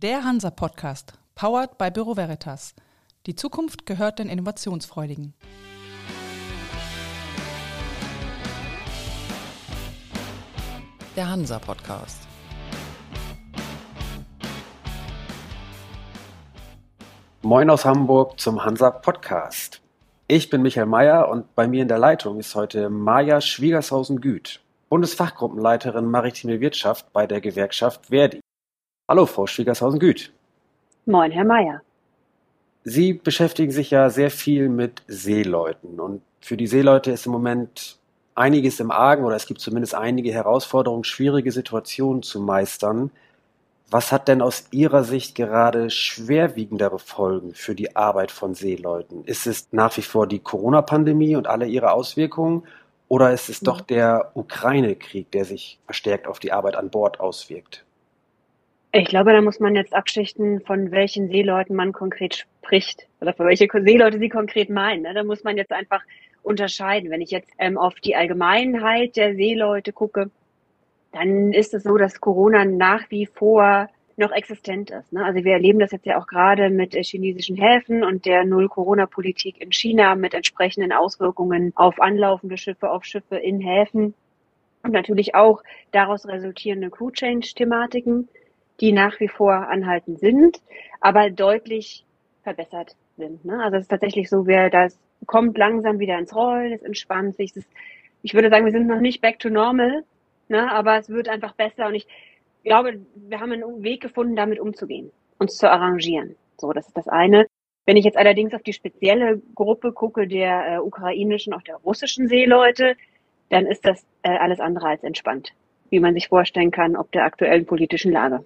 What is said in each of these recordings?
Der Hansa Podcast, powered by Büro Veritas. Die Zukunft gehört den Innovationsfreudigen. Der Hansa Podcast. Moin aus Hamburg zum Hansa Podcast. Ich bin Michael Mayer und bei mir in der Leitung ist heute Maja Schwiegershausen-Güth, Bundesfachgruppenleiterin Maritime Wirtschaft bei der Gewerkschaft Verdi. Hallo, Frau Schwiegershausen-Güth. Moin, Herr Mayer. Sie beschäftigen sich ja sehr viel mit Seeleuten und für die Seeleute ist im Moment einiges im Argen oder es gibt zumindest einige Herausforderungen, schwierige Situationen zu meistern. Was hat denn aus Ihrer Sicht gerade schwerwiegendere Folgen für die Arbeit von Seeleuten? Ist es nach wie vor die Corona-Pandemie und alle ihre Auswirkungen oder ist es doch der Ukraine-Krieg, der sich verstärkt auf die Arbeit an Bord auswirkt? Ich glaube, da muss man jetzt abschichten, von welchen Seeleuten man konkret spricht oder von welche Seeleute Sie konkret meinen. Ne? Da muss man jetzt einfach unterscheiden. Wenn ich jetzt ähm, auf die Allgemeinheit der Seeleute gucke, dann ist es so, dass Corona nach wie vor noch existent ist. Ne? Also wir erleben das jetzt ja auch gerade mit äh, chinesischen Häfen und der Null-Corona-Politik in China mit entsprechenden Auswirkungen auf anlaufende Schiffe, auf Schiffe in Häfen und natürlich auch daraus resultierende Crew-Change-Thematiken, die nach wie vor anhaltend sind, aber deutlich verbessert sind. Ne? Also es ist tatsächlich so, wer das kommt langsam wieder ins Rollen, es entspannt sich. Es ist, ich würde sagen, wir sind noch nicht back to normal, ne? aber es wird einfach besser und ich glaube, wir haben einen Weg gefunden, damit umzugehen, uns zu arrangieren. So, das ist das eine. Wenn ich jetzt allerdings auf die spezielle Gruppe gucke, der äh, ukrainischen, auch der russischen Seeleute, dann ist das äh, alles andere als entspannt, wie man sich vorstellen kann, ob der aktuellen politischen Lage.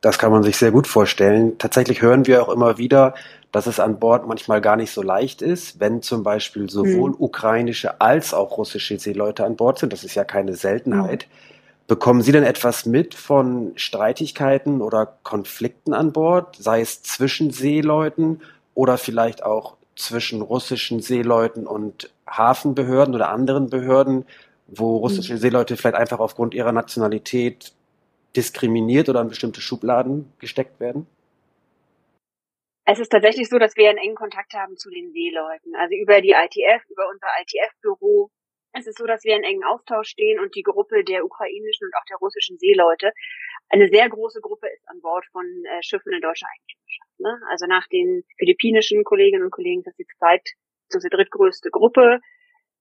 Das kann man sich sehr gut vorstellen. Tatsächlich hören wir auch immer wieder, dass es an Bord manchmal gar nicht so leicht ist, wenn zum Beispiel sowohl hm. ukrainische als auch russische Seeleute an Bord sind. Das ist ja keine Seltenheit. Hm. Bekommen Sie denn etwas mit von Streitigkeiten oder Konflikten an Bord, sei es zwischen Seeleuten oder vielleicht auch zwischen russischen Seeleuten und Hafenbehörden oder anderen Behörden, wo russische hm. Seeleute vielleicht einfach aufgrund ihrer Nationalität diskriminiert oder in bestimmte Schubladen gesteckt werden? Es ist tatsächlich so, dass wir einen engen Kontakt haben zu den Seeleuten. Also über die ITF, über unser ITF-Büro. Es ist so, dass wir in engen Austausch stehen und die Gruppe der ukrainischen und auch der russischen Seeleute, eine sehr große Gruppe ist an Bord von äh, Schiffen in deutscher Eigentümerschaft. Ne? Also nach den philippinischen Kolleginnen und Kollegen, das ist die zweit, ist die drittgrößte Gruppe.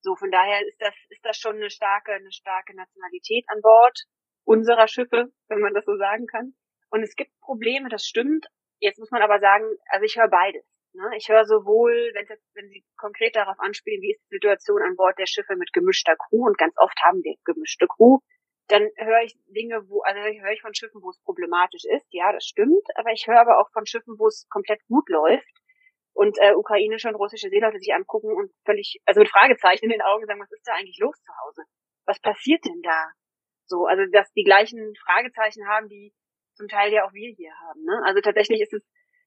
So, von daher ist das, ist das schon eine starke, eine starke Nationalität an Bord unserer Schiffe, wenn man das so sagen kann. Und es gibt Probleme, das stimmt. Jetzt muss man aber sagen, also ich höre beides. Ne? Ich höre sowohl, wenn, jetzt, wenn Sie konkret darauf anspielen, wie ist die Situation an Bord der Schiffe mit gemischter Crew, und ganz oft haben wir gemischte Crew, dann höre ich Dinge, wo, also höre ich von Schiffen, wo es problematisch ist, ja, das stimmt, aber ich höre aber auch von Schiffen, wo es komplett gut läuft und äh, ukrainische und russische Seeleute sich angucken und völlig, also mit Fragezeichen in den Augen sagen, was ist da eigentlich los zu Hause? Was passiert denn da? So, also dass die gleichen Fragezeichen haben, die zum Teil ja auch wir hier haben. Ne? Also tatsächlich ist es,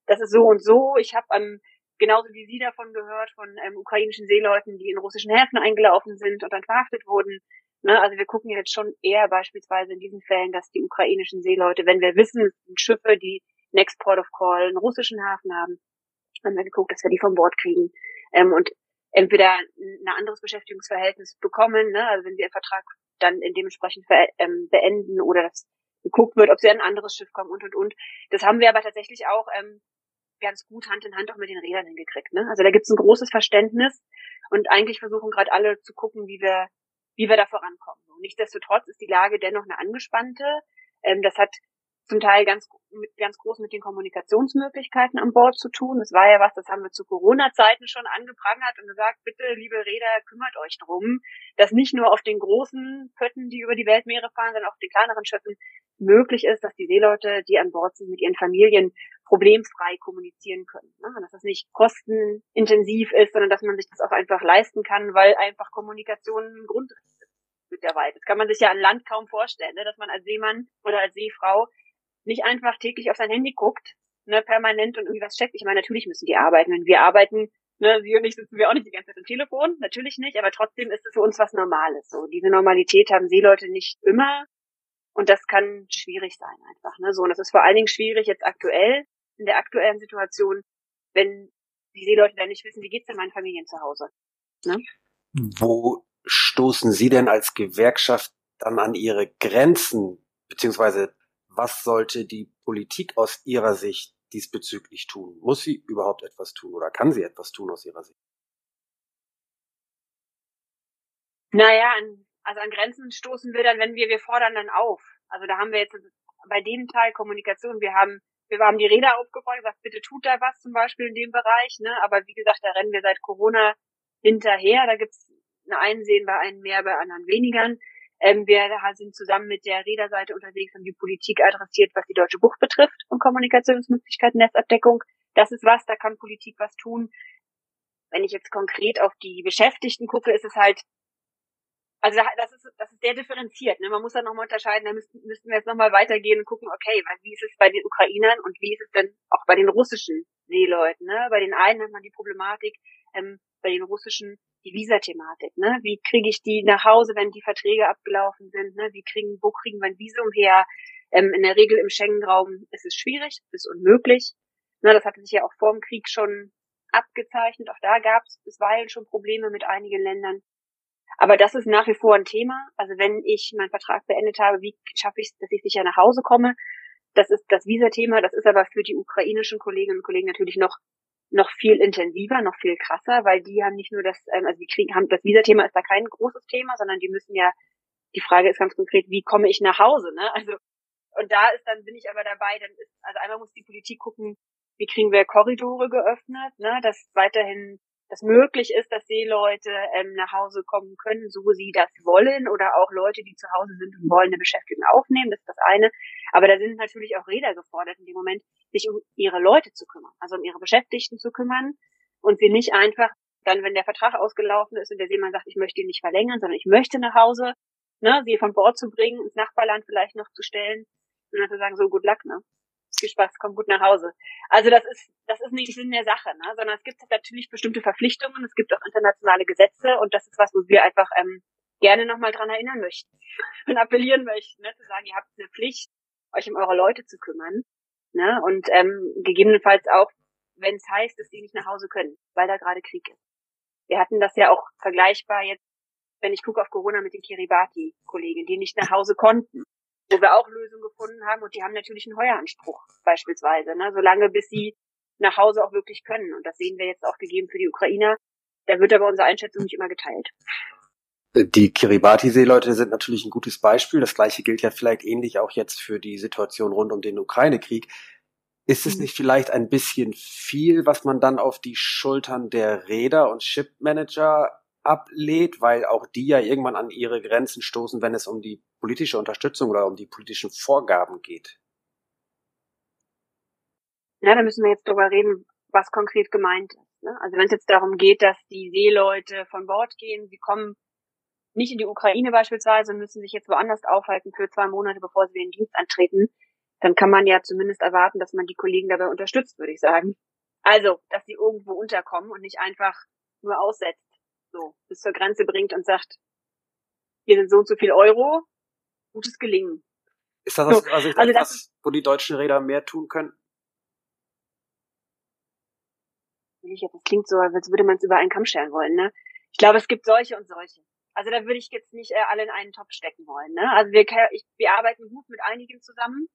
das ist so und so. Ich habe ähm, genauso wie Sie davon gehört von ähm, ukrainischen Seeleuten, die in russischen Häfen eingelaufen sind und dann verhaftet wurden. Ne? Also wir gucken jetzt schon eher beispielsweise in diesen Fällen, dass die ukrainischen Seeleute, wenn wir wissen, es sind Schiffe, die Next Port of Call einen russischen Hafen haben, haben wir geguckt, dass wir die von Bord kriegen ähm, und entweder ein anderes Beschäftigungsverhältnis bekommen, ne? also wenn sie einen Vertrag dann dementsprechend ähm, beenden oder dass geguckt wird, ob sie an ein anderes Schiff kommen und und und. Das haben wir aber tatsächlich auch ähm, ganz gut Hand in Hand auch mit den Rädern hingekriegt. Ne? Also da gibt es ein großes Verständnis und eigentlich versuchen gerade alle zu gucken, wie wir wie wir da vorankommen. nichtsdestotrotz ist die Lage dennoch eine angespannte. Ähm, das hat zum Teil ganz, mit, ganz groß mit den Kommunikationsmöglichkeiten an Bord zu tun. Das war ja was, das haben wir zu Corona-Zeiten schon angeprangert und gesagt, bitte, liebe Räder, kümmert euch drum, dass nicht nur auf den großen Pötten, die über die Weltmeere fahren, sondern auch auf den kleineren Schiffen möglich ist, dass die Seeleute, die an Bord sind, mit ihren Familien problemfrei kommunizieren können. Ne? Dass das nicht kostenintensiv ist, sondern dass man sich das auch einfach leisten kann, weil einfach Kommunikation ein Grundrecht ist mit der Weite. Das kann man sich ja an Land kaum vorstellen, ne? dass man als Seemann oder als Seefrau nicht einfach täglich auf sein Handy guckt, ne, permanent und irgendwie was checkt. Ich meine, natürlich müssen die arbeiten. Wenn wir arbeiten, ne, sie und ich sitzen wir auch nicht die ganze Zeit am Telefon, natürlich nicht, aber trotzdem ist es für uns was Normales. So, diese Normalität haben Seeleute nicht immer. Und das kann schwierig sein einfach. Ne? So, und das ist vor allen Dingen schwierig jetzt aktuell, in der aktuellen Situation, wenn die Seeleute dann nicht wissen, wie geht's denn meinen Familien zu Hause. Ne? Wo stoßen Sie denn als Gewerkschaft dann an Ihre Grenzen, beziehungsweise was sollte die Politik aus Ihrer Sicht diesbezüglich tun? Muss sie überhaupt etwas tun oder kann sie etwas tun aus Ihrer Sicht? Naja, an, also an Grenzen stoßen wir dann, wenn wir, wir fordern dann auf. Also da haben wir jetzt bei dem Teil Kommunikation, wir haben, wir haben die Räder aufgefordert, gesagt, bitte tut da was zum Beispiel in dem Bereich, ne? Aber wie gesagt, da rennen wir seit Corona hinterher. Da gibt's ein Einsehen bei einen mehr, bei anderen weniger. Ähm, wir sind zusammen mit der Räderseite unterwegs und die Politik adressiert, was die Deutsche Bucht betrifft und Kommunikationsmöglichkeiten, Netzabdeckung. Das ist was, da kann Politik was tun. Wenn ich jetzt konkret auf die Beschäftigten gucke, ist es halt, also das ist, das ist sehr differenziert. Ne? Man muss da nochmal unterscheiden, da müssten, müssten wir jetzt nochmal weitergehen und gucken, okay, wie ist es bei den Ukrainern und wie ist es denn auch bei den russischen Seeleuten? Ne? Bei den einen hat man die Problematik, ähm, bei den russischen die Visa-Thematik, ne? Wie kriege ich die nach Hause, wenn die Verträge abgelaufen sind, ne? Wie kriegen, wo kriegen wir ein Visum her? Ähm, in der Regel im Schengen-Raum ist es schwierig, ist unmöglich. Ne, das hatte sich ja auch vor dem Krieg schon abgezeichnet. Auch da gab es bisweilen schon Probleme mit einigen Ländern. Aber das ist nach wie vor ein Thema. Also wenn ich meinen Vertrag beendet habe, wie schaffe ich es, dass ich sicher nach Hause komme? Das ist das Visa-Thema. Das ist aber für die ukrainischen Kolleginnen und Kollegen natürlich noch noch viel intensiver, noch viel krasser, weil die haben nicht nur das, ähm, also die kriegen, haben das Visa-Thema ist da kein großes Thema, sondern die müssen ja, die Frage ist ganz konkret, wie komme ich nach Hause, ne? Also und da ist dann bin ich aber dabei, dann ist, also einmal muss die Politik gucken, wie kriegen wir Korridore geöffnet, ne, dass weiterhin das möglich ist, dass Seeleute ähm, nach Hause kommen können, so sie das wollen, oder auch Leute, die zu Hause sind und wollen eine Beschäftigung aufnehmen, das ist das eine. Aber da sind natürlich auch Räder gefordert in dem Moment, sich um ihre Leute zu kümmern, also um ihre Beschäftigten zu kümmern und sie nicht einfach dann, wenn der Vertrag ausgelaufen ist und der Seemann sagt, ich möchte ihn nicht verlängern, sondern ich möchte nach Hause, ne, sie von Bord zu bringen, ins Nachbarland vielleicht noch zu stellen und dann zu sagen, so gut Luck, ne? Viel Spaß, komm gut nach Hause. Also das ist, das ist nicht Sinn der Sache, ne? sondern es gibt natürlich bestimmte Verpflichtungen, es gibt auch internationale Gesetze und das ist was, wo wir einfach ähm, gerne nochmal dran erinnern möchten und appellieren möchten, ne? zu sagen, ihr habt eine Pflicht, euch um eure Leute zu kümmern ne? und ähm, gegebenenfalls auch, wenn es heißt, dass die nicht nach Hause können, weil da gerade Krieg ist. Wir hatten das ja auch vergleichbar jetzt, wenn ich gucke auf Corona mit den Kiribati-Kollegen, die nicht nach Hause konnten wo wir auch Lösungen gefunden haben und die haben natürlich einen Heueranspruch beispielsweise, ne, solange bis sie nach Hause auch wirklich können. Und das sehen wir jetzt auch gegeben für die Ukrainer. Da wird aber unsere Einschätzung nicht immer geteilt. Die Kiribati-Seeleute sind natürlich ein gutes Beispiel. Das gleiche gilt ja vielleicht ähnlich auch jetzt für die Situation rund um den Ukraine-Krieg. Ist es mhm. nicht vielleicht ein bisschen viel, was man dann auf die Schultern der Räder und Shipmanager ablehnt, weil auch die ja irgendwann an ihre Grenzen stoßen, wenn es um die politische Unterstützung oder um die politischen Vorgaben geht. Ja, da müssen wir jetzt drüber reden, was konkret gemeint ist. Ne? Also wenn es jetzt darum geht, dass die Seeleute von Bord gehen, sie kommen nicht in die Ukraine beispielsweise und müssen sich jetzt woanders aufhalten für zwei Monate, bevor sie den Dienst antreten, dann kann man ja zumindest erwarten, dass man die Kollegen dabei unterstützt, würde ich sagen. Also, dass sie irgendwo unterkommen und nicht einfach nur aussetzt so bis zur Grenze bringt und sagt, hier sind so und so viel Euro, gutes Gelingen. Ist das aus, also, also etwas, das, wo die deutschen Räder mehr tun können? Das klingt so, als würde man es über einen Kamm stellen wollen, ne? Ich glaube, es gibt solche und solche. Also da würde ich jetzt nicht äh, alle in einen Topf stecken wollen, ne? Also wir, ich, wir arbeiten gut mit einigen zusammen,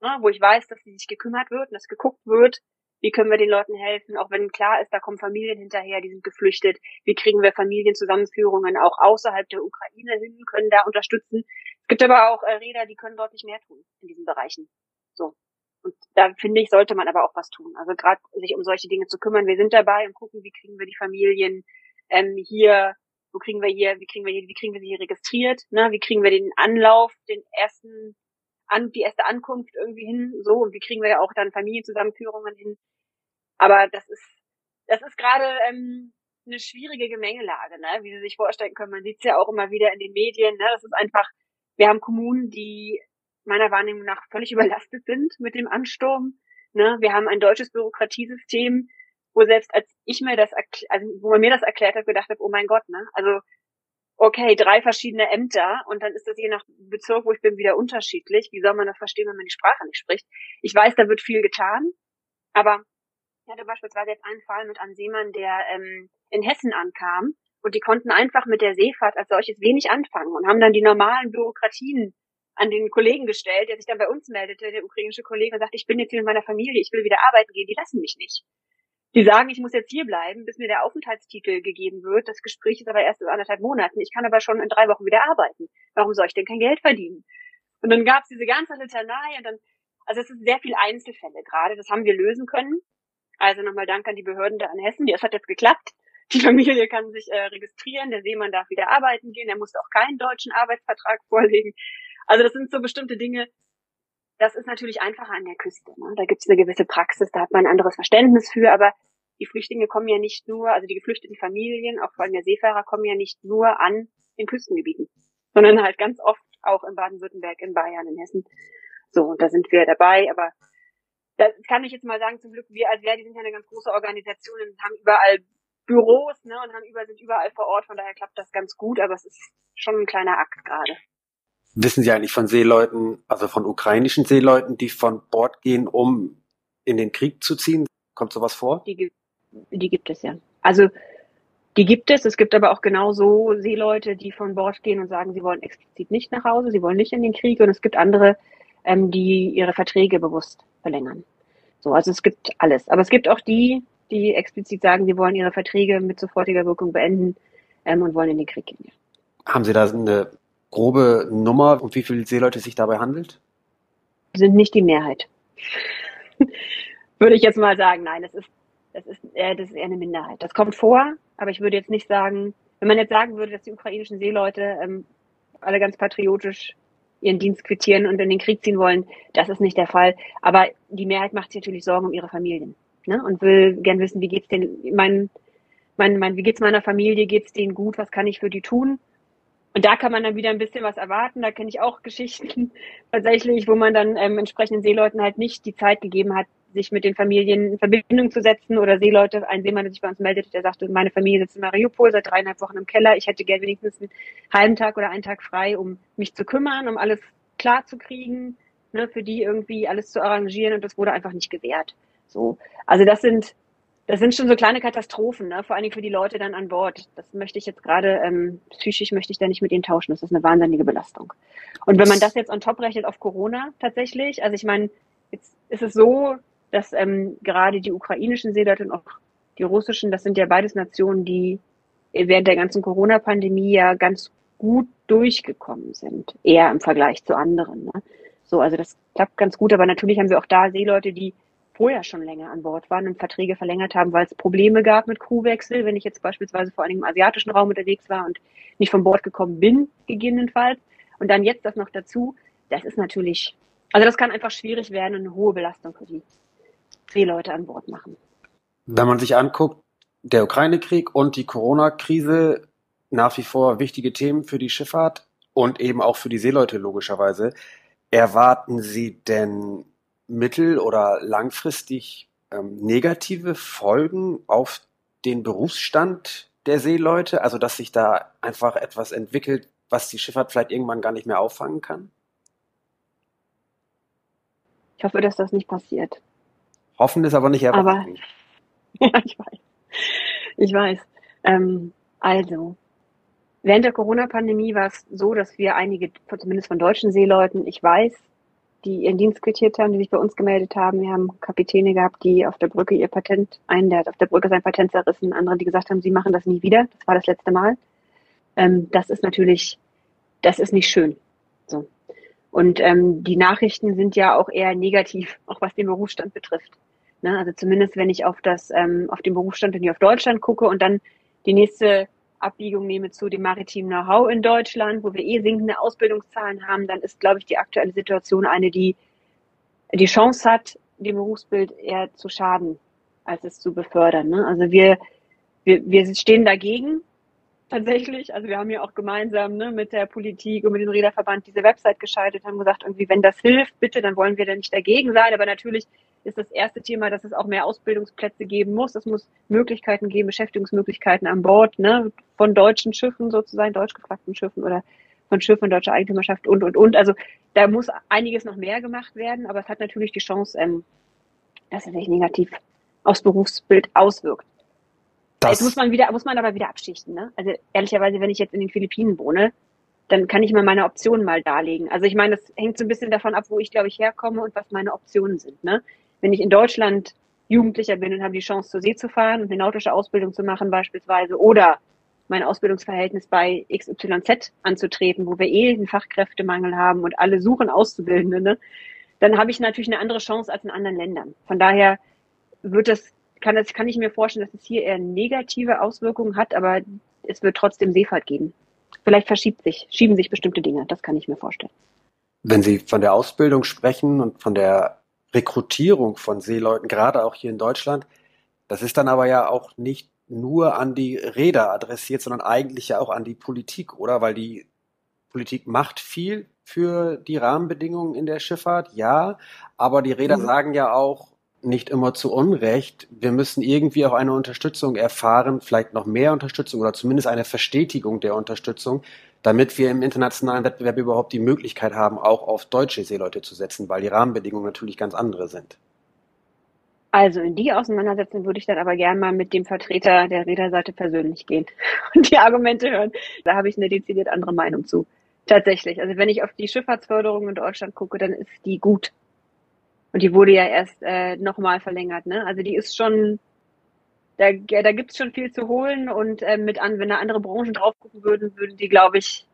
ne, wo ich weiß, dass sie sich gekümmert wird und dass geguckt wird, wie können wir den Leuten helfen, auch wenn klar ist, da kommen Familien hinterher, die sind geflüchtet. Wie kriegen wir Familienzusammenführungen auch außerhalb der Ukraine hin, können da unterstützen. Es gibt aber auch äh, Räder, die können deutlich mehr tun in diesen Bereichen. So. Und da finde ich, sollte man aber auch was tun. Also gerade sich um solche Dinge zu kümmern. Wir sind dabei und gucken, wie kriegen wir die Familien ähm, hier, wo kriegen wir hier, wie kriegen wir hier, wie kriegen wir sie hier registriert, ne? Wie kriegen wir den Anlauf, den ersten an, die erste Ankunft irgendwie hin, so, und wie kriegen wir ja auch dann Familienzusammenführungen hin. Aber das ist, das ist gerade ähm, eine schwierige Gemengelage, ne? wie Sie sich vorstellen können. Man sieht es ja auch immer wieder in den Medien. Ne? Das ist einfach, wir haben Kommunen, die meiner Wahrnehmung nach völlig überlastet sind mit dem Ansturm. Ne? Wir haben ein deutsches Bürokratiesystem, wo selbst als ich mir das, also wo man mir das erklärt hat, gedacht habe, oh mein Gott, ne? Also okay, drei verschiedene Ämter und dann ist das je nach Bezirk, wo ich bin, wieder unterschiedlich. Wie soll man das verstehen, wenn man die Sprache nicht spricht? Ich weiß, da wird viel getan, aber ich hatte beispielsweise jetzt einen Fall mit einem Seemann, der ähm, in Hessen ankam und die konnten einfach mit der Seefahrt als solches wenig anfangen und haben dann die normalen Bürokratien an den Kollegen gestellt, der sich dann bei uns meldete, der ukrainische Kollege, und sagte, ich bin jetzt hier mit meiner Familie, ich will wieder arbeiten gehen, die lassen mich nicht. Die sagen, ich muss jetzt hier bleiben, bis mir der Aufenthaltstitel gegeben wird. Das Gespräch ist aber erst in anderthalb Monaten. Ich kann aber schon in drei Wochen wieder arbeiten. Warum soll ich denn kein Geld verdienen? Und dann gab es diese ganze Litanei und dann, also es ist sehr viel Einzelfälle gerade. Das haben wir lösen können. Also nochmal Dank an die Behörden da in Hessen. Das hat jetzt geklappt. Die Familie kann sich äh, registrieren, der Seemann darf wieder arbeiten gehen, er musste auch keinen deutschen Arbeitsvertrag vorlegen. Also das sind so bestimmte Dinge, das ist natürlich einfacher an der Küste. Ne? Da gibt es eine gewisse Praxis, da hat man ein anderes Verständnis für, aber die Flüchtlinge kommen ja nicht nur, also die geflüchteten Familien, auch vor allem der Seefahrer, kommen ja nicht nur an in Küstengebieten, sondern halt ganz oft auch in Baden-Württemberg, in Bayern, in Hessen. So, und da sind wir dabei, aber das kann ich jetzt mal sagen, zum Glück, wir als Verdi sind ja eine ganz große Organisation und haben überall Büros, ne, und haben über, sind überall vor Ort, von daher klappt das ganz gut, aber es ist schon ein kleiner Akt gerade. Wissen Sie eigentlich von Seeleuten, also von ukrainischen Seeleuten, die von Bord gehen, um in den Krieg zu ziehen? Kommt sowas vor? Die, die gibt es ja. Also die gibt es. Es gibt aber auch genauso Seeleute, die von Bord gehen und sagen, sie wollen explizit nicht nach Hause, sie wollen nicht in den Krieg. Und es gibt andere, ähm, die ihre Verträge bewusst verlängern. So, also es gibt alles. Aber es gibt auch die, die explizit sagen, sie wollen ihre Verträge mit sofortiger Wirkung beenden ähm, und wollen in den Krieg gehen. Haben Sie da eine grobe Nummer, um wie viele Seeleute es sich dabei handelt? Sind nicht die Mehrheit. würde ich jetzt mal sagen, nein, das ist, das ist, eher, das ist eher eine Minderheit. Das kommt vor, aber ich würde jetzt nicht sagen, wenn man jetzt sagen würde, dass die ukrainischen Seeleute ähm, alle ganz patriotisch ihren Dienst quittieren und in den Krieg ziehen wollen, das ist nicht der Fall. Aber die Mehrheit macht sich natürlich Sorgen um ihre Familien ne? und will gern wissen, wie geht's denn mein, mein, mein, wie geht's meiner Familie, geht's denen gut, was kann ich für die tun? Und da kann man dann wieder ein bisschen was erwarten. Da kenne ich auch Geschichten tatsächlich, wo man dann ähm, entsprechenden Seeleuten halt nicht die Zeit gegeben hat, sich mit den Familien in Verbindung zu setzen oder Seeleute, ein Seemann, der sich bei uns meldet, der sagte, meine Familie sitzt in Mariupol seit dreieinhalb Wochen im Keller. Ich hätte gerne wenigstens einen halben Tag oder einen Tag frei, um mich zu kümmern, um alles klar zu kriegen, ne, für die irgendwie alles zu arrangieren und das wurde einfach nicht gewährt. So. Also das sind das sind schon so kleine Katastrophen, ne? vor allen Dingen für die Leute dann an Bord. Das möchte ich jetzt gerade, ähm, psychisch möchte ich da nicht mit ihnen tauschen. Das ist eine wahnsinnige Belastung. Und wenn man das jetzt on top rechnet auf Corona tatsächlich, also ich meine, jetzt ist es so, dass ähm, gerade die ukrainischen Seeleute und auch die russischen, das sind ja beides Nationen, die während der ganzen Corona-Pandemie ja ganz gut durchgekommen sind, eher im Vergleich zu anderen. Ne? So, also das klappt ganz gut, aber natürlich haben wir auch da Seeleute, die vorher schon länger an Bord waren und Verträge verlängert haben, weil es Probleme gab mit Crewwechsel, wenn ich jetzt beispielsweise vor allem im asiatischen Raum unterwegs war und nicht von Bord gekommen bin, gegebenenfalls. Und dann jetzt das noch dazu, das ist natürlich, also das kann einfach schwierig werden und eine hohe Belastung für die Seeleute an Bord machen. Wenn man sich anguckt, der Ukraine-Krieg und die Corona-Krise nach wie vor wichtige Themen für die Schifffahrt und eben auch für die Seeleute logischerweise. Erwarten Sie denn mittel- oder langfristig ähm, negative Folgen auf den Berufsstand der Seeleute? Also dass sich da einfach etwas entwickelt, was die Schifffahrt vielleicht irgendwann gar nicht mehr auffangen kann? Ich hoffe, dass das nicht passiert. Hoffen ist aber nicht erwarten. Aber, ja, ich weiß. Ich weiß. Ähm, also, während der Corona-Pandemie war es so, dass wir einige, zumindest von deutschen Seeleuten, ich weiß, die ihren Dienst quittiert haben, die sich bei uns gemeldet haben. Wir haben Kapitäne gehabt, die auf der Brücke ihr Patent, einen, der hat auf der Brücke sein Patent zerrissen, andere, die gesagt haben, sie machen das nie wieder. Das war das letzte Mal. Ähm, das ist natürlich, das ist nicht schön. So. Und ähm, die Nachrichten sind ja auch eher negativ, auch was den Berufsstand betrifft. Ne? Also zumindest, wenn ich auf das, ähm, auf den Berufsstand und hier auf Deutschland gucke und dann die nächste Abbiegung nehme zu dem maritimen Know-how in Deutschland, wo wir eh sinkende Ausbildungszahlen haben, dann ist, glaube ich, die aktuelle Situation eine, die die Chance hat, dem Berufsbild eher zu schaden, als es zu befördern. Ne? Also wir, wir, wir stehen dagegen tatsächlich. Also wir haben ja auch gemeinsam ne, mit der Politik und mit dem Räderverband diese Website geschaltet, haben gesagt, irgendwie, wenn das hilft, bitte, dann wollen wir da nicht dagegen sein. Aber natürlich ist das erste Thema, dass es auch mehr Ausbildungsplätze geben muss. Es muss Möglichkeiten geben, Beschäftigungsmöglichkeiten an Bord, ne, von deutschen Schiffen sozusagen, deutsch gefragten Schiffen oder von Schiffen deutscher Eigentümerschaft und, und, und. Also da muss einiges noch mehr gemacht werden, aber es hat natürlich die Chance, ähm, dass es sich negativ aufs Berufsbild auswirkt. Das jetzt muss man wieder, muss man aber wieder abschichten. Ne? Also ehrlicherweise, wenn ich jetzt in den Philippinen wohne, dann kann ich mal meine Optionen mal darlegen. Also ich meine, das hängt so ein bisschen davon ab, wo ich, glaube ich, herkomme und was meine Optionen sind. Ne? Wenn ich in Deutschland Jugendlicher bin und habe die Chance, zur See zu fahren und eine nautische Ausbildung zu machen beispielsweise oder mein Ausbildungsverhältnis bei XYZ anzutreten, wo wir eh einen Fachkräftemangel haben und alle suchen Auszubildende, ne? dann habe ich natürlich eine andere Chance als in anderen Ländern. Von daher wird das, kann, das, kann ich mir vorstellen, dass es hier eher negative Auswirkungen hat, aber es wird trotzdem Seefahrt geben. Vielleicht verschiebt sich, schieben sich bestimmte Dinge, das kann ich mir vorstellen. Wenn Sie von der Ausbildung sprechen und von der Rekrutierung von Seeleuten, gerade auch hier in Deutschland, das ist dann aber ja auch nicht nur an die Räder adressiert, sondern eigentlich ja auch an die Politik, oder? Weil die Politik macht viel für die Rahmenbedingungen in der Schifffahrt, ja, aber die Räder mhm. sagen ja auch nicht immer zu Unrecht, wir müssen irgendwie auch eine Unterstützung erfahren, vielleicht noch mehr Unterstützung oder zumindest eine Verstetigung der Unterstützung, damit wir im internationalen Wettbewerb überhaupt die Möglichkeit haben, auch auf deutsche Seeleute zu setzen, weil die Rahmenbedingungen natürlich ganz andere sind. Also in die Auseinandersetzung würde ich dann aber gern mal mit dem Vertreter der Räderseite persönlich gehen und die Argumente hören. Da habe ich eine dezidiert andere Meinung zu. Tatsächlich. Also wenn ich auf die Schifffahrtsförderung in Deutschland gucke, dann ist die gut. Und die wurde ja erst äh, nochmal verlängert. Ne? Also die ist schon, da, da gibt es schon viel zu holen und äh, mit an, wenn da andere Branchen drauf gucken würden, würden die, glaube ich,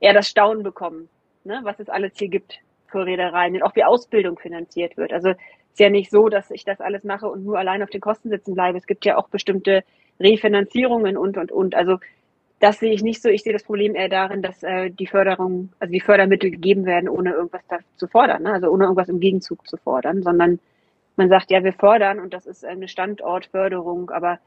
eher das Staunen bekommen, ne? was es alles hier gibt für Reedereien und auch wie Ausbildung finanziert wird. Also ist ja nicht so, dass ich das alles mache und nur allein auf den Kosten sitzen bleibe. Es gibt ja auch bestimmte Refinanzierungen und, und, und. Also das sehe ich nicht so. Ich sehe das Problem eher darin, dass äh, die Förderung, also die Fördermittel gegeben werden, ohne irgendwas da zu fordern, ne? also ohne irgendwas im Gegenzug zu fordern, sondern man sagt, ja, wir fordern und das ist eine Standortförderung, aber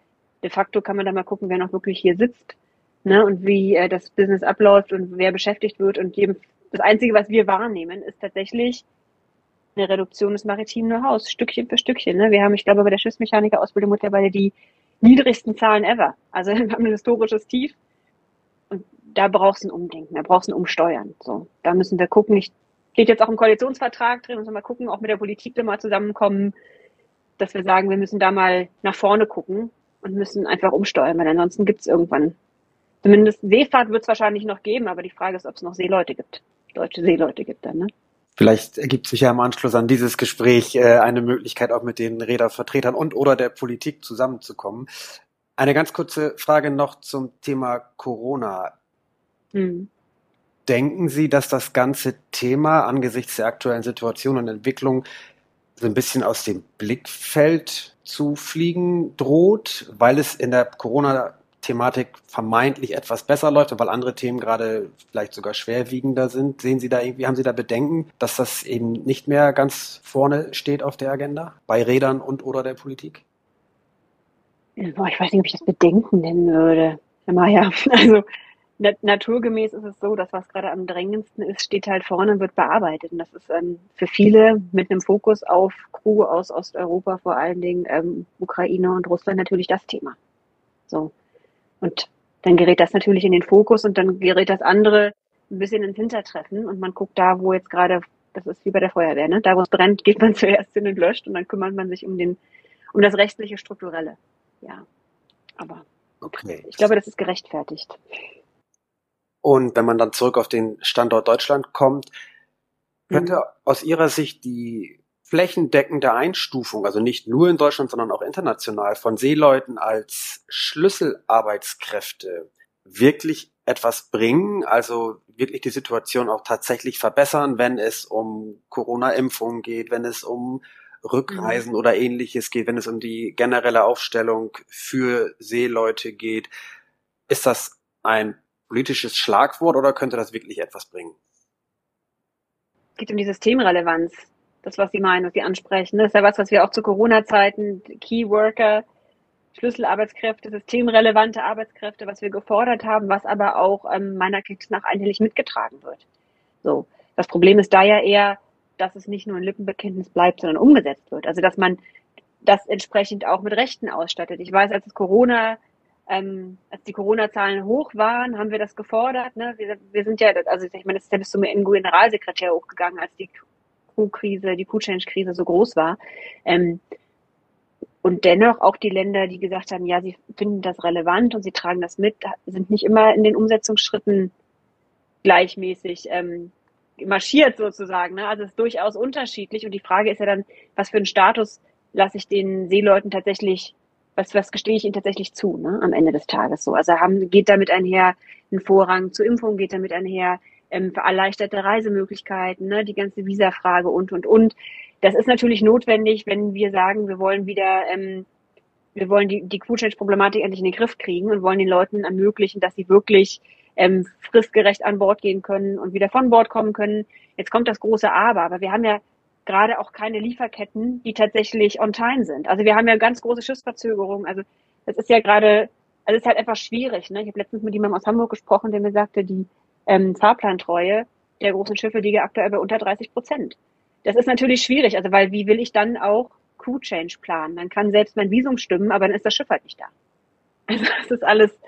de facto kann man da mal gucken, wer noch wirklich hier sitzt ne? und wie äh, das Business abläuft und wer beschäftigt wird. Und jedem, das Einzige, was wir wahrnehmen, ist tatsächlich eine Reduktion des maritimen Know-hows, Stückchen für Stückchen. Ne? Wir haben, ich glaube, bei der Schiffsmechaniker-Ausbildung mittlerweile die niedrigsten Zahlen ever. Also wir haben ein historisches Tief da brauchst du ein Umdenken, da brauchst du ein Umsteuern. So, da müssen wir gucken. Ich steht jetzt auch im Koalitionsvertrag drin, müssen wir mal gucken, auch mit der Politik da mal zusammenkommen, dass wir sagen, wir müssen da mal nach vorne gucken und müssen einfach umsteuern, weil ansonsten gibt es irgendwann, zumindest Seefahrt wird es wahrscheinlich noch geben, aber die Frage ist, ob es noch Seeleute gibt, deutsche Seeleute gibt dann, ne? Vielleicht ergibt sich ja im Anschluss an dieses Gespräch äh, eine Möglichkeit, auch mit den Rädervertretern und oder der Politik zusammenzukommen. Eine ganz kurze Frage noch zum Thema Corona. Mhm. Denken Sie, dass das ganze Thema angesichts der aktuellen Situation und Entwicklung so ein bisschen aus dem Blickfeld zu fliegen droht, weil es in der Corona-Thematik vermeintlich etwas besser läuft und weil andere Themen gerade vielleicht sogar schwerwiegender sind? Sehen Sie da irgendwie, haben Sie da Bedenken, dass das eben nicht mehr ganz vorne steht auf der Agenda bei Rädern und oder der Politik? Ich weiß nicht, ob ich das Bedenken nennen würde. Ja, also naturgemäß ist es so, dass was gerade am drängendsten ist, steht halt vorne und wird bearbeitet. Und das ist ähm, für viele mit einem Fokus auf Crew aus Osteuropa, vor allen Dingen ähm, Ukraine und Russland natürlich das Thema. So. Und dann gerät das natürlich in den Fokus und dann gerät das andere ein bisschen ins Hintertreffen und man guckt da, wo jetzt gerade, das ist wie bei der Feuerwehr, ne? Da wo es brennt, geht man zuerst hin und löscht und dann kümmert man sich um den, um das rechtliche Strukturelle. Ja. Aber okay. ich glaube, das ist gerechtfertigt. Und wenn man dann zurück auf den Standort Deutschland kommt, könnte mhm. aus Ihrer Sicht die flächendeckende Einstufung, also nicht nur in Deutschland, sondern auch international von Seeleuten als Schlüsselarbeitskräfte wirklich etwas bringen, also wirklich die Situation auch tatsächlich verbessern, wenn es um Corona-Impfungen geht, wenn es um Rückreisen mhm. oder ähnliches geht, wenn es um die generelle Aufstellung für Seeleute geht. Ist das ein politisches Schlagwort oder könnte das wirklich etwas bringen? Es geht um die Systemrelevanz. Das, was Sie meinen, was Sie ansprechen. Das ist ja was, was wir auch zu Corona-Zeiten, Key Worker, Schlüsselarbeitskräfte, systemrelevante Arbeitskräfte, was wir gefordert haben, was aber auch ähm, meiner Kritik nach einhellig mitgetragen wird. So. Das Problem ist da ja eher, dass es nicht nur ein Lippenbekenntnis bleibt, sondern umgesetzt wird. Also dass man das entsprechend auch mit Rechten ausstattet. Ich weiß, als es Corona, ähm, als die Corona-Zahlen hoch waren, haben wir das gefordert. Ne? Wir, wir sind ja, also ich meine, das ist ja bis zum Generalsekretär hochgegangen, als die Q-Krise, die Q-Change-Krise so groß war. Ähm, und dennoch auch die Länder, die gesagt haben, ja, sie finden das relevant und sie tragen das mit, sind nicht immer in den Umsetzungsschritten gleichmäßig ähm, marschiert sozusagen. Ne? Also es ist durchaus unterschiedlich. Und die Frage ist ja dann, was für einen Status lasse ich den Seeleuten tatsächlich, was, was gestehe ich ihnen tatsächlich zu, ne? am Ende des Tages so. Also haben, geht damit einher ein Vorrang zur Impfung, geht damit einher ähm, erleichterte Reisemöglichkeiten, ne? die ganze Visafrage und, und, und. Das ist natürlich notwendig, wenn wir sagen, wir wollen wieder, ähm, wir wollen die, die Q-Change-Problematik endlich in den Griff kriegen und wollen den Leuten ermöglichen, dass sie wirklich ähm, fristgerecht an Bord gehen können und wieder von Bord kommen können. Jetzt kommt das große Aber, aber wir haben ja gerade auch keine Lieferketten, die tatsächlich on time sind. Also wir haben ja ganz große Schiffsverzögerungen. Also das ist ja gerade, also es ist halt einfach schwierig. Ne? Ich habe letztens mit jemandem aus Hamburg gesprochen, der mir sagte, die ähm, Fahrplantreue der großen Schiffe liege aktuell bei unter 30 Prozent. Das ist natürlich schwierig, also weil wie will ich dann auch Crew Change planen? Dann kann selbst mein Visum stimmen, aber dann ist das Schiff halt nicht da. Also das ist alles,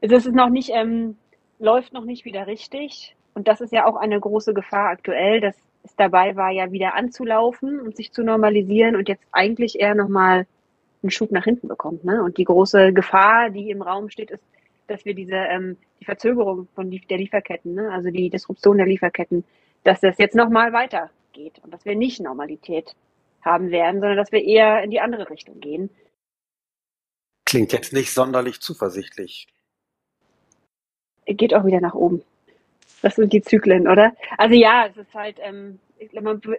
es ist noch nicht, ähm, läuft noch nicht wieder richtig. Und das ist ja auch eine große Gefahr aktuell, dass es dabei war, ja wieder anzulaufen und sich zu normalisieren und jetzt eigentlich eher nochmal einen Schub nach hinten bekommt. Ne? Und die große Gefahr, die im Raum steht, ist, dass wir diese ähm, die Verzögerung von der Lieferketten, ne? also die Disruption der Lieferketten, dass das jetzt nochmal weitergeht und dass wir nicht Normalität haben werden, sondern dass wir eher in die andere Richtung gehen. Klingt jetzt nicht sonderlich zuversichtlich. Geht auch wieder nach oben. Das sind die Zyklen, oder? Also ja, es ist halt, ähm,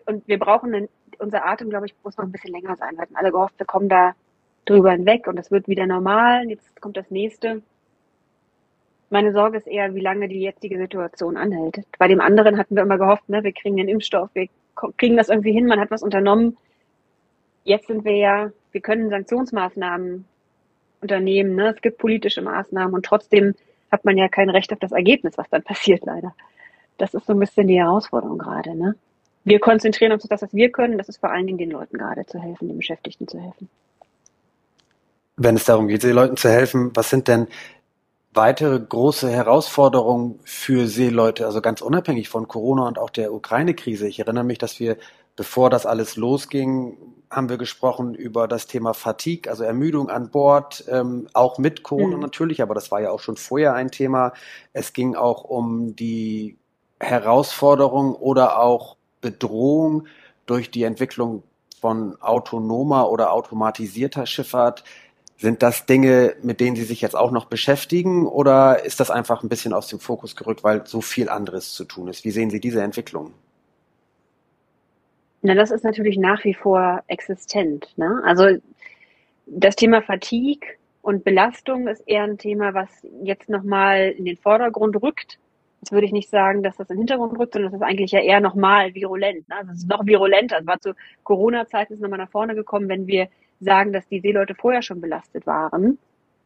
und wir brauchen einen, unser Atem, glaube ich, muss noch ein bisschen länger sein. Wir hatten alle gehofft, wir kommen da drüber hinweg und es wird wieder normal. Jetzt kommt das nächste. Meine Sorge ist eher, wie lange die jetzige Situation anhält. Bei dem anderen hatten wir immer gehofft, ne, wir kriegen den Impfstoff, wir kriegen das irgendwie hin, man hat was unternommen. Jetzt sind wir ja, wir können Sanktionsmaßnahmen unternehmen, ne? es gibt politische Maßnahmen und trotzdem hat man ja kein Recht auf das Ergebnis, was dann passiert, leider. Das ist so ein bisschen die Herausforderung gerade. Ne? Wir konzentrieren uns auf das, was wir können. Das ist vor allen Dingen den Leuten gerade zu helfen, den Beschäftigten zu helfen. Wenn es darum geht, den Leuten zu helfen, was sind denn weitere große Herausforderungen für Seeleute, also ganz unabhängig von Corona und auch der Ukraine-Krise? Ich erinnere mich, dass wir, bevor das alles losging, haben wir gesprochen über das Thema Fatigue, also Ermüdung an Bord, ähm, auch mit Corona mhm. natürlich, aber das war ja auch schon vorher ein Thema. Es ging auch um die Herausforderung oder auch Bedrohung durch die Entwicklung von autonomer oder automatisierter Schifffahrt. Sind das Dinge, mit denen Sie sich jetzt auch noch beschäftigen oder ist das einfach ein bisschen aus dem Fokus gerückt, weil so viel anderes zu tun ist? Wie sehen Sie diese Entwicklung? Na, das ist natürlich nach wie vor existent. Ne? Also das Thema Fatigue und Belastung ist eher ein Thema, was jetzt nochmal in den Vordergrund rückt. Das würde ich nicht sagen, dass das in den Hintergrund rückt, sondern das ist eigentlich ja eher nochmal virulent. Ne? Also es ist noch virulenter. Es war zu Corona-Zeiten ist nochmal nach vorne gekommen, wenn wir sagen, dass die Seeleute vorher schon belastet waren,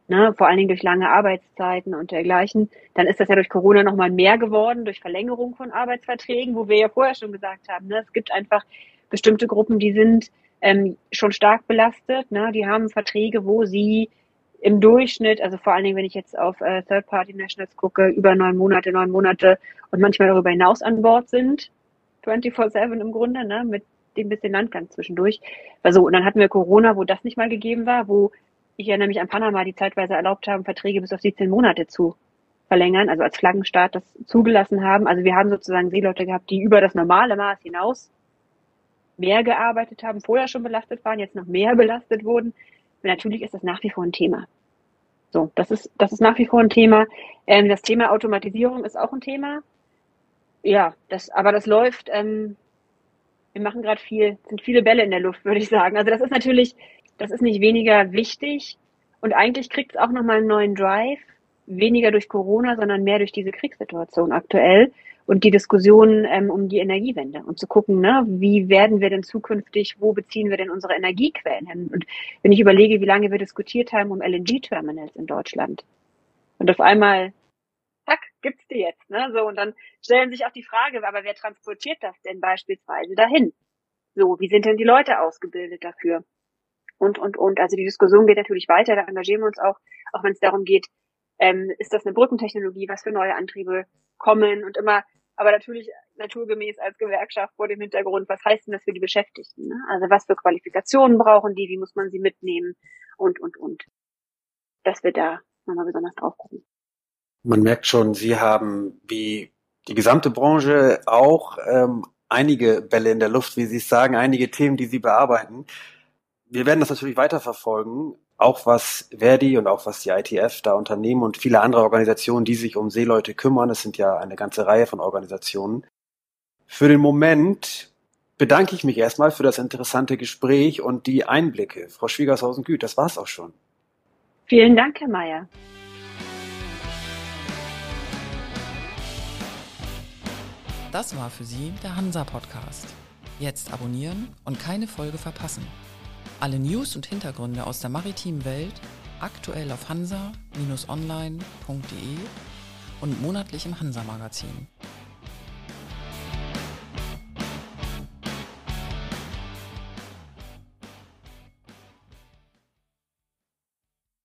ne? vor allen Dingen durch lange Arbeitszeiten und dergleichen, dann ist das ja durch Corona nochmal mehr geworden, durch Verlängerung von Arbeitsverträgen, wo wir ja vorher schon gesagt haben, ne? es gibt einfach bestimmte Gruppen, die sind ähm, schon stark belastet, ne? die haben Verträge, wo sie im Durchschnitt, also vor allen Dingen, wenn ich jetzt auf äh, Third-Party-Nationals gucke, über neun Monate, neun Monate und manchmal darüber hinaus an Bord sind, 24-7 im Grunde, ne, mit dem bisschen Landgang zwischendurch. Also, und dann hatten wir Corona, wo das nicht mal gegeben war, wo ich erinnere mich an Panama, die zeitweise erlaubt haben, Verträge bis auf 17 Monate zu verlängern, also als Flaggenstaat das zugelassen haben. Also wir haben sozusagen Seeleute gehabt, die über das normale Maß hinaus mehr gearbeitet haben, vorher schon belastet waren, jetzt noch mehr belastet wurden. Und natürlich ist das nach wie vor ein Thema. So, das ist, das ist nach wie vor ein Thema. Ähm, das Thema Automatisierung ist auch ein Thema. Ja, das, aber das läuft, ähm, wir machen gerade viel, sind viele Bälle in der Luft, würde ich sagen. Also das ist natürlich, das ist nicht weniger wichtig. Und eigentlich kriegt es auch nochmal einen neuen Drive, weniger durch Corona, sondern mehr durch diese Kriegssituation aktuell und die Diskussion ähm, um die Energiewende und zu gucken, ne, wie werden wir denn zukünftig, wo beziehen wir denn unsere Energiequellen hin? Und wenn ich überlege, wie lange wir diskutiert haben um LNG-Terminals in Deutschland und auf einmal zack, gibt's die jetzt, ne? So, und dann stellen sich auch die Frage, aber wer transportiert das denn beispielsweise dahin? So, wie sind denn die Leute ausgebildet dafür? Und, und, und. Also die Diskussion geht natürlich weiter, da engagieren wir uns auch, auch wenn es darum geht, ähm, ist das eine Brückentechnologie, was für neue Antriebe kommen und immer, aber natürlich naturgemäß als Gewerkschaft vor dem Hintergrund, was heißt denn das für die Beschäftigten? Ne? Also was für Qualifikationen brauchen die, wie muss man sie mitnehmen und, und, und. Dass wir da nochmal besonders drauf gucken. Man merkt schon, Sie haben wie die gesamte Branche auch ähm, einige Bälle in der Luft, wie Sie es sagen, einige Themen, die Sie bearbeiten. Wir werden das natürlich weiterverfolgen, auch was Verdi und auch was die ITF da unternehmen und viele andere Organisationen, die sich um Seeleute kümmern. Es sind ja eine ganze Reihe von Organisationen. Für den Moment bedanke ich mich erstmal für das interessante Gespräch und die Einblicke. Frau Schwiegershausen-Güth, das war's auch schon. Vielen Dank, Herr Mayer. Das war für Sie der Hansa Podcast. Jetzt abonnieren und keine Folge verpassen. Alle News und Hintergründe aus der maritimen Welt aktuell auf hansa-online.de und monatlich im Hansa Magazin.